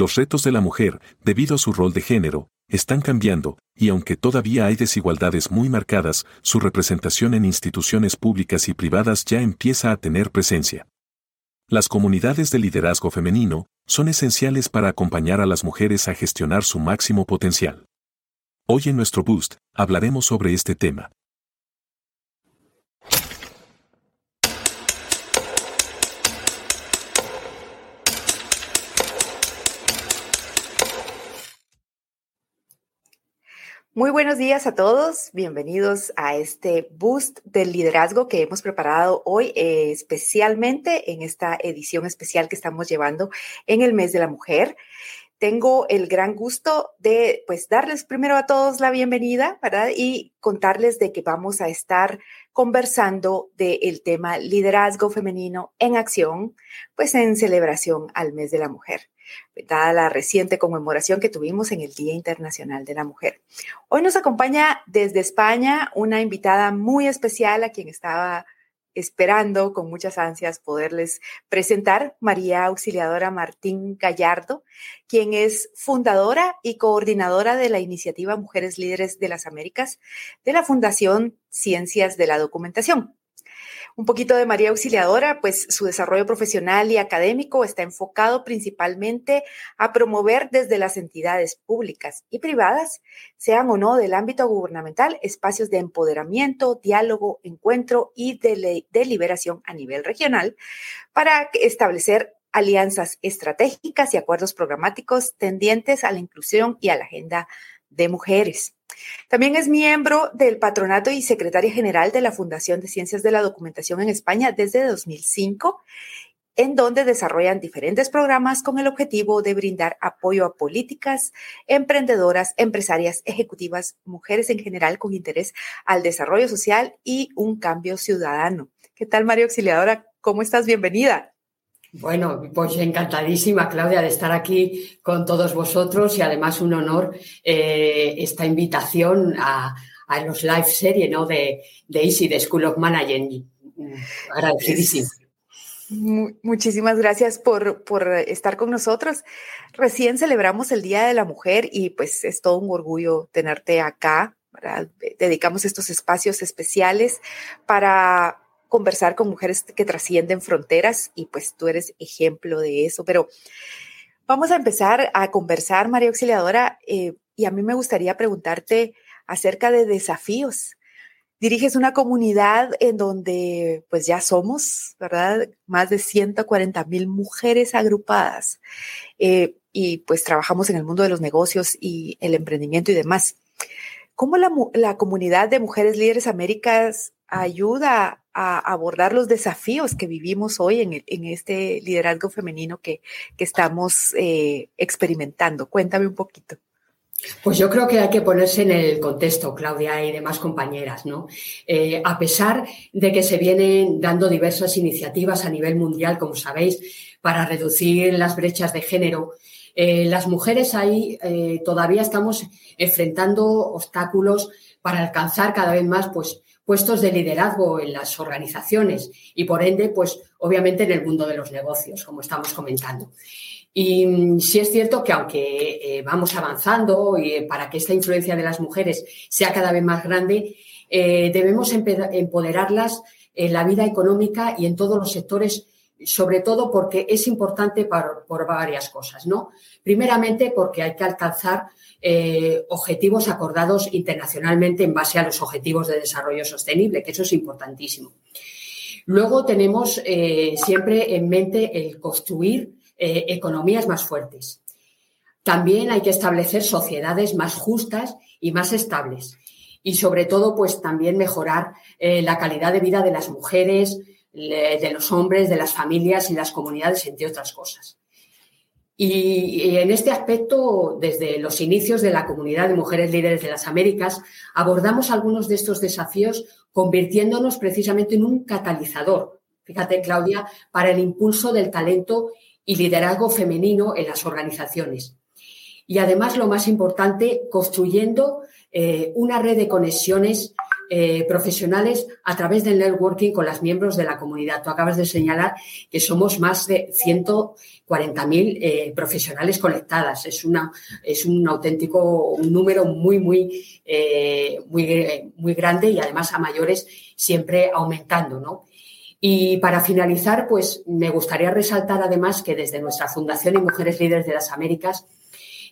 Los retos de la mujer, debido a su rol de género, están cambiando, y aunque todavía hay desigualdades muy marcadas, su representación en instituciones públicas y privadas ya empieza a tener presencia. Las comunidades de liderazgo femenino son esenciales para acompañar a las mujeres a gestionar su máximo potencial. Hoy en nuestro Boost hablaremos sobre este tema. Muy buenos días a todos, bienvenidos a este boost del liderazgo que hemos preparado hoy, eh, especialmente en esta edición especial que estamos llevando en el mes de la mujer. Tengo el gran gusto de pues darles primero a todos la bienvenida, ¿verdad? Y contarles de que vamos a estar conversando del tema liderazgo femenino en acción, pues en celebración al mes de la mujer dada la reciente conmemoración que tuvimos en el Día Internacional de la Mujer. Hoy nos acompaña desde España una invitada muy especial a quien estaba esperando con muchas ansias poderles presentar, María Auxiliadora Martín Gallardo, quien es fundadora y coordinadora de la iniciativa Mujeres Líderes de las Américas de la Fundación Ciencias de la Documentación. Un poquito de María Auxiliadora, pues su desarrollo profesional y académico está enfocado principalmente a promover desde las entidades públicas y privadas, sean o no del ámbito gubernamental, espacios de empoderamiento, diálogo, encuentro y deliberación a nivel regional para establecer alianzas estratégicas y acuerdos programáticos tendientes a la inclusión y a la agenda de mujeres. También es miembro del patronato y secretaria general de la Fundación de Ciencias de la Documentación en España desde 2005, en donde desarrollan diferentes programas con el objetivo de brindar apoyo a políticas, emprendedoras, empresarias, ejecutivas, mujeres en general con interés al desarrollo social y un cambio ciudadano. ¿Qué tal, María Auxiliadora? ¿Cómo estás? Bienvenida. Bueno, pues encantadísima, Claudia, de estar aquí con todos vosotros y además un honor eh, esta invitación a, los live series ¿no? de, Easy, de School of Management. Agradecidísima. Muchísimas gracias por, por, estar con nosotros. Recién celebramos el Día de la Mujer y pues es todo un orgullo tenerte acá. Dedicamos estos espacios especiales para conversar con mujeres que trascienden fronteras y pues tú eres ejemplo de eso. Pero vamos a empezar a conversar, María Auxiliadora, eh, y a mí me gustaría preguntarte acerca de desafíos. Diriges una comunidad en donde pues ya somos, ¿verdad? Más de 140 mil mujeres agrupadas eh, y pues trabajamos en el mundo de los negocios y el emprendimiento y demás. ¿Cómo la, la comunidad de Mujeres Líderes Américas ayuda a abordar los desafíos que vivimos hoy en, este liderazgo femenino que, estamos eh, experimentando. Cuéntame un poquito. Pues yo creo que hay que ponerse en el contexto, Claudia y demás compañeras, ¿no? Eh, a pesar de que se vienen dando diversas iniciativas a nivel mundial, como sabéis, para reducir las brechas de género, eh, las mujeres ahí todavía estamos enfrentando obstáculos para alcanzar cada vez más, pues, puestos de liderazgo en las organizaciones y por ende, pues obviamente en el mundo de los negocios, como estamos comentando. Y sí es cierto que aunque eh, vamos avanzando eh, para que esta influencia de las mujeres sea cada vez más grande, eh, debemos empoderarlas en la vida económica y en todos los sectores, sobre todo porque es importante por varias cosas, ¿no? Primeramente porque hay que alcanzar eh, objetivos acordados internacionalmente en base a los objetivos de desarrollo sostenible, que eso es importantísimo. Luego tenemos eh, siempre en mente el construir eh, economías más fuertes. También hay que establecer sociedades más justas y más estables. Y sobre todo, pues también mejorar la calidad de vida de las mujeres, de los hombres, de las familias y las comunidades, entre otras cosas. Y, en este aspecto, desde los inicios de la comunidad de mujeres líderes de las Américas, abordamos algunos de estos desafíos convirtiéndonos precisamente en un catalizador, fíjate Claudia, para el impulso del talento y liderazgo femenino en las organizaciones. Y además, lo más importante, construyendo eh, una red de conexiones eh, profesionales a través del networking con las miembros de la comunidad. Tú acabas de señalar que somos más de 140.000 eh, profesionales conectadas. Es, una, es un auténtico un número muy, muy, eh, muy, muy grande y además a mayores siempre aumentando, ¿no? Y para finalizar, pues me gustaría resaltar además que desde nuestra Fundación y Mujeres Líderes de las Américas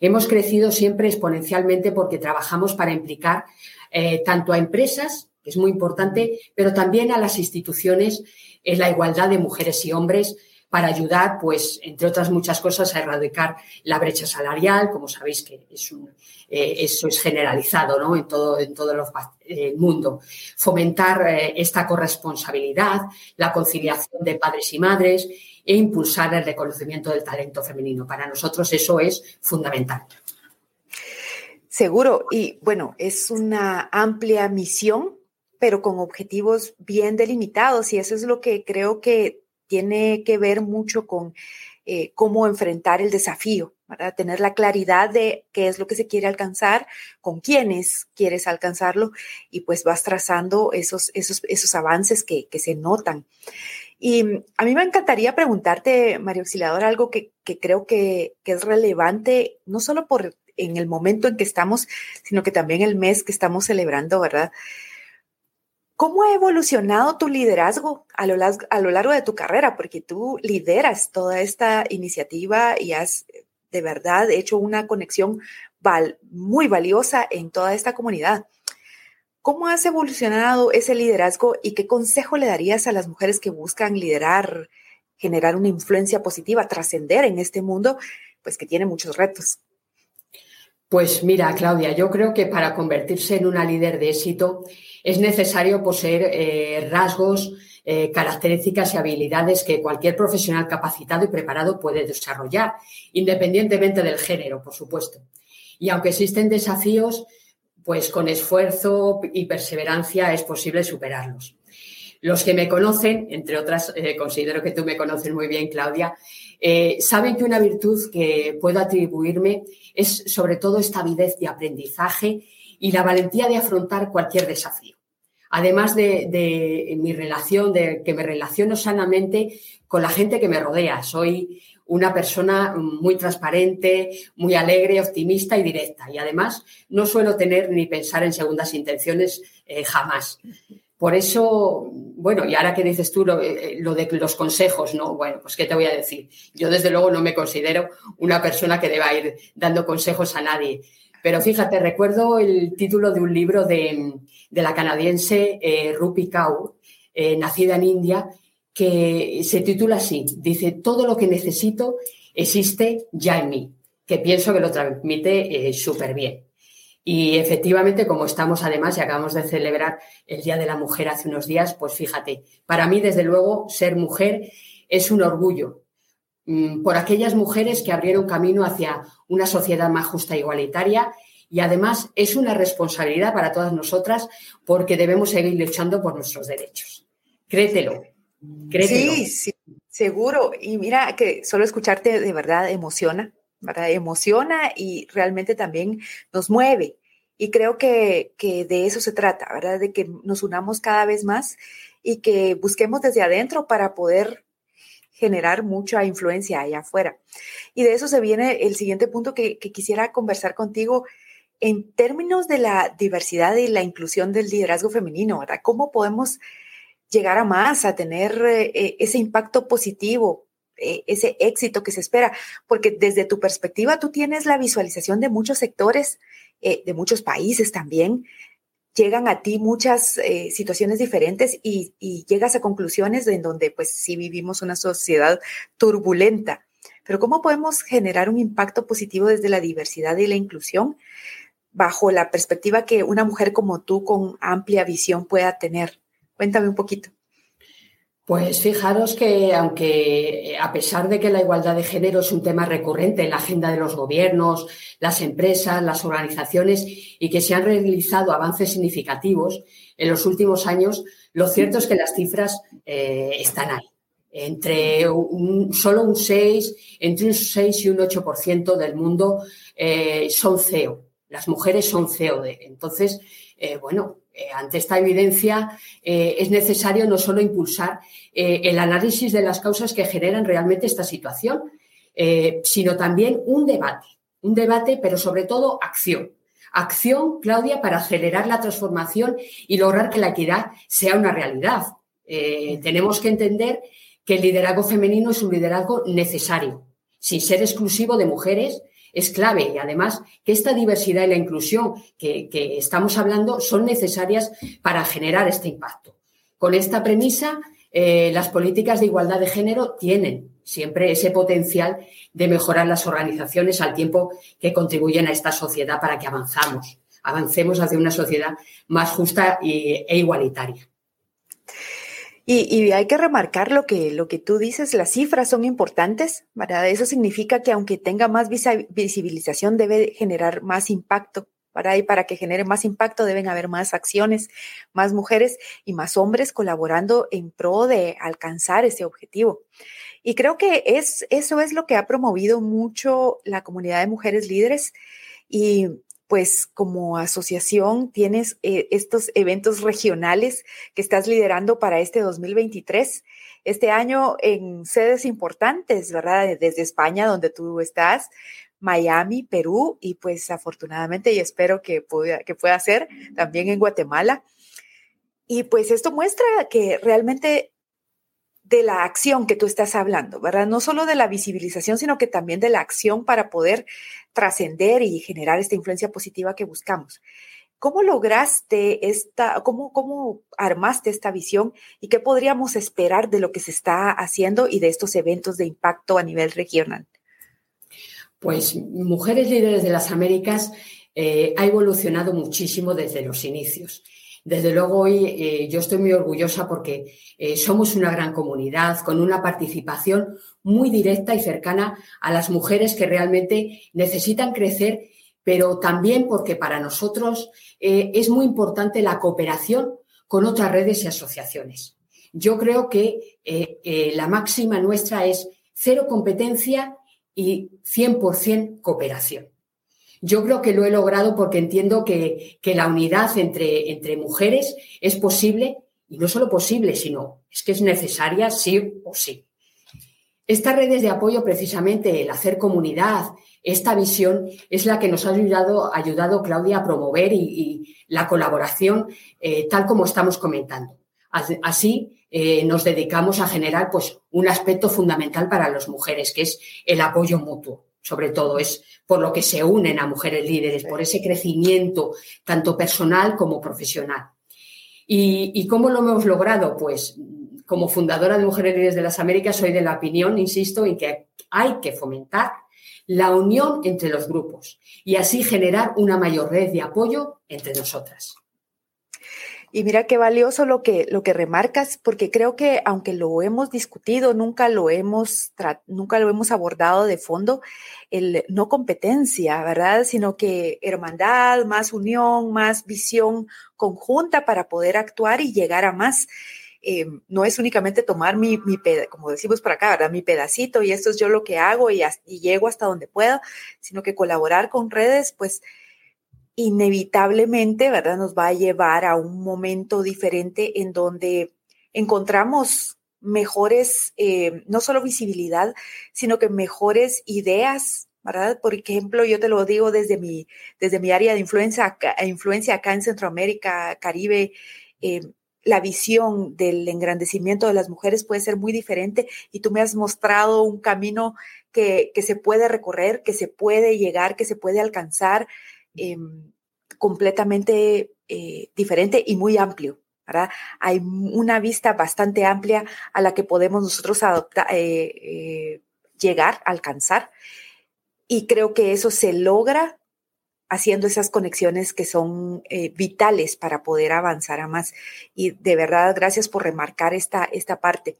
hemos crecido siempre exponencialmente porque trabajamos para implicar eh, tanto a empresas, que es muy importante, pero también a las instituciones en la igualdad de mujeres y hombres para ayudar, pues, entre otras muchas cosas, a erradicar la brecha salarial, como sabéis que es eh, eso es generalizado ¿no? en todo, en todo el mundo. Fomentar eh, esta corresponsabilidad, la conciliación de padres y madres e impulsar el reconocimiento del talento femenino. Para nosotros eso es fundamental. Seguro, y bueno, es una amplia misión, pero con objetivos bien delimitados, y eso es lo que creo que tiene que ver mucho con eh, cómo enfrentar el desafío, tener la claridad de qué es lo que se quiere alcanzar, con quiénes quieres alcanzarlo, y pues vas trazando esos, esos, esos avances que, que se notan. Y a mí me encantaría preguntarte, María Auxiliador, algo que, que creo que, que, es relevante, no solo por en el momento en que estamos, sino que también el mes que estamos celebrando, ¿verdad? ¿Cómo ha evolucionado tu liderazgo a lo, a lo largo de tu carrera? Porque tú lideras toda esta iniciativa y has de verdad hecho una conexión muy valiosa en toda esta comunidad. ¿Cómo has evolucionado ese liderazgo y qué consejo le darías a las mujeres que buscan liderar, generar una influencia positiva, trascender en este mundo, pues que tiene muchos retos? Pues mira, Claudia, yo creo que para convertirse en una líder de éxito es necesario poseer eh, rasgos, eh, características y habilidades que cualquier profesional capacitado y preparado puede desarrollar, independientemente del género, por supuesto. Y aunque existen desafíos, pues con esfuerzo y perseverancia es posible superarlos. Los que me conocen, entre otras, eh, considero que tú me conoces muy bien, Claudia, saben que una virtud que puedo atribuirme es sobre todo estabilidad de aprendizaje y la valentía de afrontar cualquier desafío. Además de, mi relación, de que me relaciono sanamente con la gente que me rodea. Soy una persona muy transparente, muy alegre, optimista y directa. Y además no suelo tener ni pensar en segundas intenciones eh, jamás. Por eso, bueno, y ahora que dices tú lo, eh, de los consejos, ¿no? Bueno, pues ¿qué te voy a decir? Yo desde luego no me considero una persona que deba ir dando consejos a nadie. Pero fíjate, recuerdo el título de un libro de, la canadiense eh, Rupi Kaur, eh, nacida en India, que se titula así, dice, todo lo que necesito existe ya en mí, que pienso que lo transmite súper bien. Y efectivamente, como estamos además y acabamos de celebrar el Día de la Mujer hace unos días, pues fíjate, para mí desde luego ser mujer es un orgullo mm, por aquellas mujeres que abrieron camino hacia una sociedad más justa e igualitaria y además es una responsabilidad para todas nosotras porque debemos seguir luchando por nuestros derechos. Créetelo. Créetelo. Sí, sí, seguro. Y mira que solo escucharte de verdad emociona, ¿verdad? Emociona y realmente también nos mueve. Y creo que, de eso se trata, ¿verdad? De que nos unamos cada vez más y que busquemos desde adentro para poder generar mucha influencia allá afuera. Y de eso se viene el siguiente punto que, quisiera conversar contigo en términos de la diversidad y la inclusión del liderazgo femenino, ¿verdad? ¿Cómo podemos llegar a más, a tener eh, ese impacto positivo eh, ese éxito que se espera, porque desde tu perspectiva tú tienes la visualización de muchos sectores, eh, de muchos países también, llegan a ti muchas eh, situaciones diferentes y, llegas a conclusiones en donde pues sí vivimos una sociedad turbulenta. Pero ¿cómo podemos generar un impacto positivo desde la diversidad y la inclusión bajo la perspectiva que una mujer como tú con amplia visión pueda tener? Cuéntame un poquito. Pues fijaros que aunque a pesar de que la igualdad de género es un tema recurrente en la agenda de los gobiernos, las empresas, las organizaciones y que se han realizado avances significativos en los últimos años, lo cierto es que las cifras eh, están ahí. Entre un, solo un 6, entre un 6 y un 8% del mundo eh, son CEO. Las mujeres son CEO. Entonces, eh, bueno, ante esta evidencia es necesario no solo impulsar el análisis de las causas que generan realmente esta situación, sino también un debate, un debate, pero sobre todo acción. Acción, Claudia, para acelerar la transformación y lograr que la equidad sea una realidad. tenemos que entender que el liderazgo femenino es un liderazgo necesario, sin ser exclusivo de mujeres, es clave y además que esta diversidad y la inclusión que, estamos hablando son necesarias para generar este impacto. Con esta premisa, eh, las políticas de igualdad de género tienen siempre ese potencial de mejorar las organizaciones al tiempo que contribuyen a esta sociedad para que avanzamos, avancemos hacia una sociedad más justa e igualitaria. Y, hay que remarcar lo que, lo que tú dices, las cifras son importantes, ¿verdad? Eso significa que aunque tenga más visibilización, debe generar más impacto, ¿verdad? Y para que genere más impacto deben haber más acciones, más mujeres y más hombres colaborando en pro de alcanzar ese objetivo. Y creo que es, eso es lo que ha promovido mucho la comunidad de mujeres líderes y pues como asociación tienes eh, estos eventos regionales que estás liderando para este 2023. Este año en sedes importantes, ¿verdad? Desde España, donde tú estás, Miami, Perú y pues afortunadamente y espero que pueda, que pueda ser también en Guatemala. Y pues esto muestra que realmente de la acción que tú estás hablando, ¿verdad? No solo de la visibilización, sino que también de la acción para poder trascender y generar esta influencia positiva que buscamos. ¿Cómo lograste esta, cómo, cómo armaste esta visión y qué podríamos esperar de lo que se está haciendo y de estos eventos de impacto a nivel regional? Pues Mujeres Líderes de las Américas eh, ha evolucionado muchísimo desde los inicios. Desde luego hoy eh, yo estoy muy orgullosa porque eh, somos una gran comunidad con una participación muy directa y cercana a las mujeres que realmente necesitan crecer, pero también porque para nosotros eh, es muy importante la cooperación con otras redes y asociaciones. Yo creo que la máxima nuestra es cero competencia y 100% cooperación. Yo creo que lo he logrado porque entiendo que, la unidad entre, mujeres es posible y no solo posible, sino es que es necesaria sí o sí. Estas redes de apoyo, precisamente el hacer comunidad, esta visión es la que nos ha ayudado, ayudado Claudia, a promover y, la colaboración eh, tal como estamos comentando. Así eh, nos dedicamos a generar pues, un aspecto fundamental para las mujeres, que es el apoyo mutuo sobre todo, es por lo que se unen a mujeres líderes, por ese crecimiento tanto personal como profesional. ¿Y, cómo lo hemos logrado? Pues como fundadora de Mujeres Líderes de las Américas soy de la opinión, insisto, en que hay que fomentar la unión entre los grupos y así generar una mayor red de apoyo entre nosotras. Y mira qué valioso lo que, lo que remarcas, porque creo que aunque lo hemos discutido, nunca lo hemos, nunca lo hemos abordado de fondo, el no competencia, ¿verdad? Sino que hermandad, más unión, más visión conjunta para poder actuar y llegar a más. Eh, no es únicamente tomar mi, mi como decimos por acá, ¿verdad? Mi pedacito y esto es yo lo que hago y, y llego hasta donde puedo, sino que colaborar con redes, pues inevitablemente, ¿verdad? Nos va a llevar a un momento diferente en donde encontramos mejores, eh, no solo visibilidad, sino que mejores ideas, ¿verdad? Por ejemplo, yo te lo digo desde mi, desde mi área de influencia acá, influencia acá en Centroamérica, Caribe, eh, la visión del engrandecimiento de las mujeres puede ser muy diferente y tú me has mostrado un camino que, que se puede recorrer, que se puede llegar, que se puede alcanzar, Em, completamente eh, diferente y muy amplio. ¿verdad? Hay una vista bastante amplia a la que podemos nosotros adoptar, eh, eh, llegar, alcanzar. Y creo que eso se logra haciendo esas conexiones que son vitales para poder avanzar a más. Y de verdad, gracias por remarcar esta, esta parte.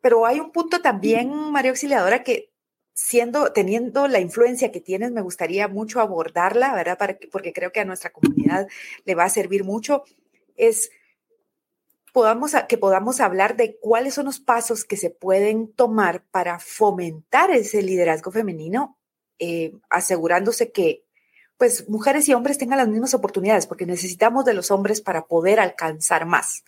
pero hay un punto también, María Auxiliadora, que siendo, teniendo la influencia que tienes, me gustaría mucho abordarla, ¿verdad? porque creo que a nuestra comunidad le va a servir mucho, es podamos, que podamos hablar de cuáles son los pasos que se pueden tomar para fomentar ese liderazgo femenino, eh, asegurándose que pues mujeres y hombres tengan las mismas oportunidades, porque necesitamos de los hombres para poder alcanzar más.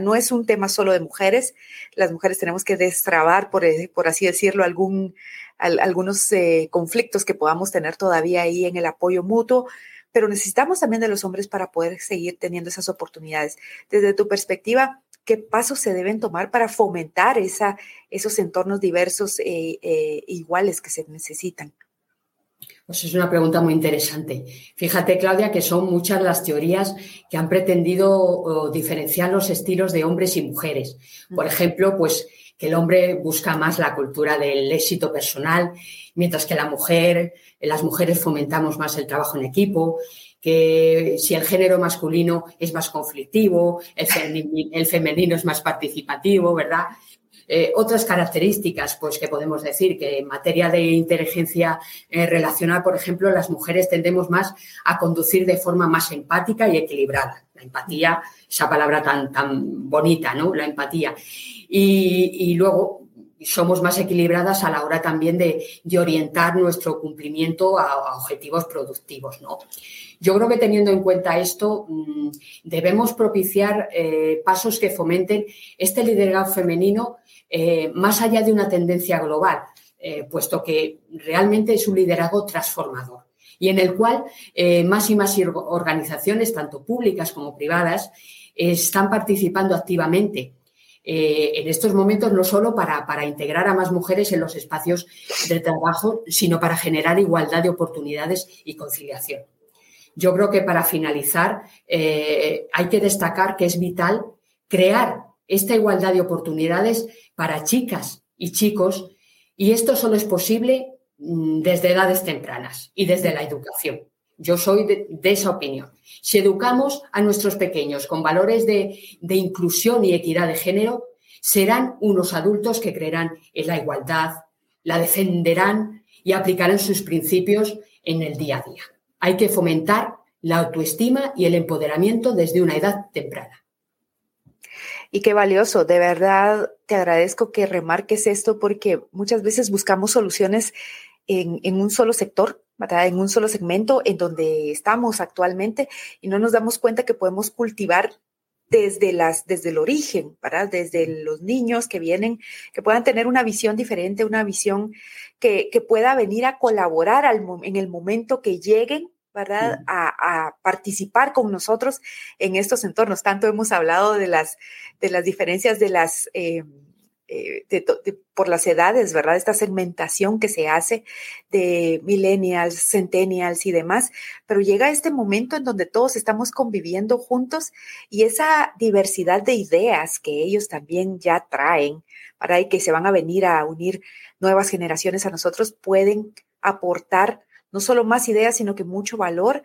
No es un tema solo de mujeres, las mujeres tenemos que destrabar, por, eh, por así decirlo, algún, algunos eh, conflictos que podamos tener todavía ahí en el apoyo mutuo, pero necesitamos también de los hombres para poder seguir teniendo esas oportunidades. Desde tu perspectiva, ¿qué pasos se deben tomar para fomentar esa, esos entornos diversos e iguales que se necesitan? Pues es una pregunta muy interesante. Fíjate, Claudia, que son muchas las teorías que han pretendido diferenciar los estilos de hombres y mujeres. Por ejemplo, pues que el hombre busca más la cultura del éxito personal, mientras que la mujer, las mujeres fomentamos más el trabajo en equipo, que si el género masculino es más conflictivo, el femenino es más participativo, ¿verdad? Eh, otras características, pues que podemos decir que en materia de inteligencia eh, relacional, por ejemplo, las mujeres tendemos más a conducir de forma más empática y equilibrada. La empatía, esa palabra tan, tan bonita, ¿no? La empatía. Y, luego somos más equilibradas a la hora también de, orientar nuestro cumplimiento a, objetivos productivos, ¿no? Yo creo que teniendo en cuenta esto, mm, debemos propiciar eh, pasos que fomenten este liderazgo femenino eh, más allá de una tendencia global, eh, puesto que realmente es un liderazgo transformador y en el cual más y más organizaciones, tanto públicas como privadas, están participando activamente. En estos momentos no solo para, integrar a más mujeres en los espacios de trabajo, sino para generar igualdad de oportunidades y conciliación. Yo creo que para finalizar hay que destacar que es vital crear esta igualdad de oportunidades para chicas y chicos y esto solo es posible mm, desde edades tempranas y desde la educación. Yo soy de, esa opinión. Si educamos a nuestros pequeños con valores de, inclusión y equidad de género, serán unos adultos que creerán en la igualdad, la defenderán y aplicarán sus principios en el día a día. Hay que fomentar la autoestima y el empoderamiento desde una edad temprana. Y qué valioso, de verdad te agradezco que remarques esto porque muchas veces buscamos soluciones en, un solo sector, ¿verdad? en un solo segmento en donde estamos actualmente y no nos damos cuenta que podemos cultivar desde, las, desde el origen, ¿verdad? desde los niños que vienen, que puedan tener una visión diferente, una visión que, que pueda venir a colaborar al, en el momento que lleguen ¿verdad? A, participar con nosotros en estos entornos. Tanto hemos hablado de las, de las diferencias de las, eh, eh, por las edades, ¿verdad? Esta segmentación que se hace de millennials, centennials y demás, pero llega este momento en donde todos estamos conviviendo juntos y esa diversidad de ideas que ellos también ya traen, para que se van a venir a unir nuevas generaciones a nosotros, pueden aportar no solo más ideas, sino que mucho valor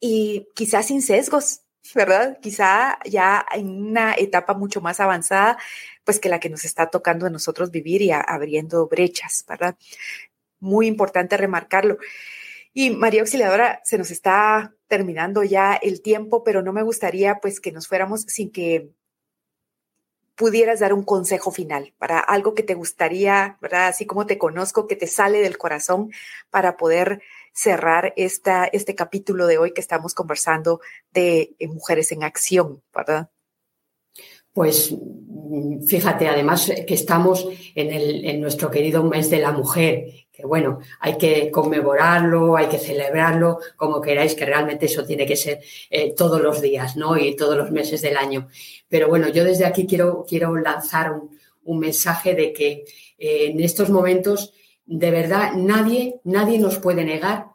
y quizás sin sesgos, ¿verdad? Quizá ya en una etapa mucho más avanzada, pues que la que nos está tocando a nosotros vivir y abriendo brechas, ¿verdad? Muy importante remarcarlo. Y María Auxiliadora, se nos está terminando ya el tiempo, pero no me gustaría pues que nos fuéramos sin que pudieras dar un consejo final para algo que te gustaría, ¿verdad? Así como te conozco, que te sale del corazón para poder cerrar esta, este capítulo de hoy que estamos conversando de eh, mujeres en acción, ¿verdad? Pues fíjate, además que estamos en, el, nuestro querido mes de la mujer, que bueno, hay que conmemorarlo, hay que celebrarlo, como queráis, que realmente eso tiene que ser eh, todos los días, ¿no? Y todos los meses del año. Pero bueno, yo desde aquí quiero, quiero lanzar un, mensaje de que eh, en estos momentos, de verdad, nadie, nadie nos puede negar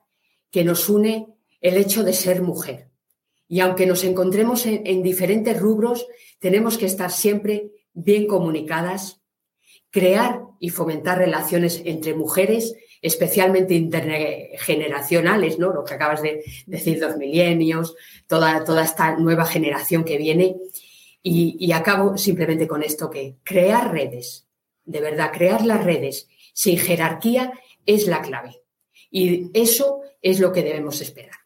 que nos une el hecho de ser mujer. Y aunque nos encontremos en diferentes rubros, tenemos que estar siempre bien comunicadas, crear y fomentar relaciones entre mujeres, especialmente intergeneracionales, ¿no? Lo que acabas de decir, los milenios, toda, toda esta nueva generación que viene. Y, y acabo simplemente con esto que crear redes, de verdad, crear las redes sin jerarquía es la clave. Y eso es lo que debemos esperar.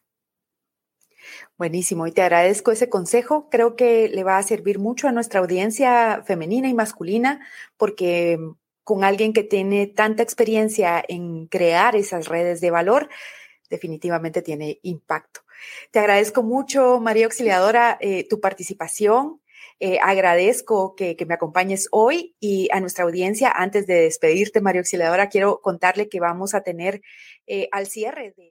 Buenísimo, y te agradezco ese consejo. Creo que le va a servir mucho a nuestra audiencia femenina y masculina, porque con alguien que tiene tanta experiencia en crear esas redes de valor, definitivamente tiene impacto. Te agradezco mucho, María Auxiliadora, eh, tu participación. Eh, agradezco que, me acompañes hoy y a nuestra audiencia. Antes de despedirte, María Auxiliadora, quiero contarle que vamos a tener al cierre de